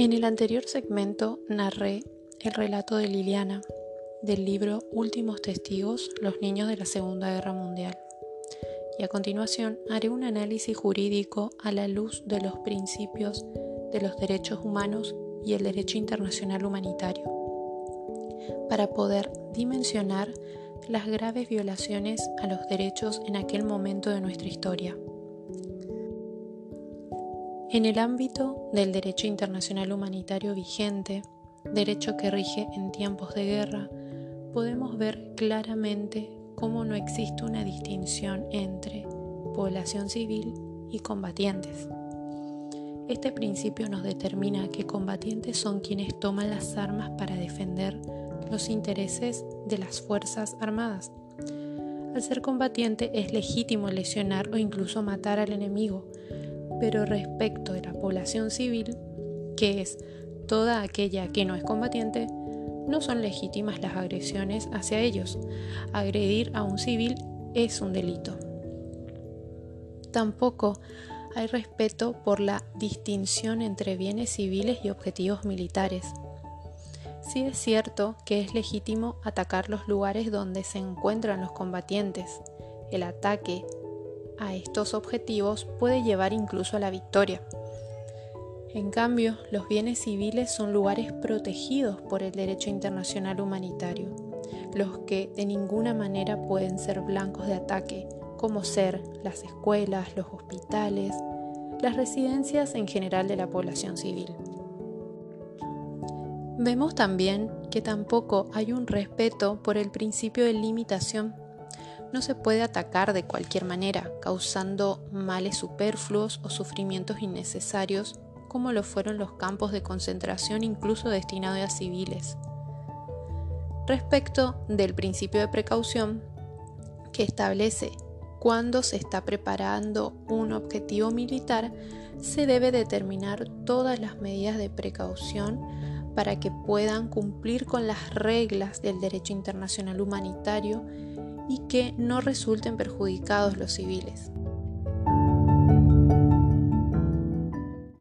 En el anterior segmento narré el relato de Liliana del libro Últimos Testigos, los niños de la Segunda Guerra Mundial. Y a continuación haré un análisis jurídico a la luz de los principios de los derechos humanos y el derecho internacional humanitario, para poder dimensionar las graves violaciones a los derechos en aquel momento de nuestra historia. En el ámbito del derecho internacional humanitario vigente, derecho que rige en tiempos de guerra, podemos ver claramente cómo no existe una distinción entre población civil y combatientes. Este principio nos determina que combatientes son quienes toman las armas para defender los intereses de las Fuerzas Armadas. Al ser combatiente es legítimo lesionar o incluso matar al enemigo, pero respecto de la población civil, que es toda aquella que no es combatiente, no son legítimas las agresiones hacia ellos. Agredir a un civil es un delito. Tampoco hay respeto por la distinción entre bienes civiles y objetivos militares. Sí es cierto que es legítimo atacar los lugares donde se encuentran los combatientes. El ataque a estos objetivos puede llevar incluso a la victoria. En cambio, los bienes civiles son lugares protegidos por el derecho internacional humanitario, los que de ninguna manera pueden ser blancos de ataque, como ser las escuelas, los hospitales, las residencias en general de la población civil. Vemos también que tampoco hay un respeto por el principio de limitación no se puede atacar de cualquier manera, causando males superfluos o sufrimientos innecesarios, como lo fueron los campos de concentración incluso destinados a civiles. Respecto del principio de precaución, que establece cuando se está preparando un objetivo militar, se debe determinar todas las medidas de precaución para que puedan cumplir con las reglas del derecho internacional humanitario y que no resulten perjudicados los civiles.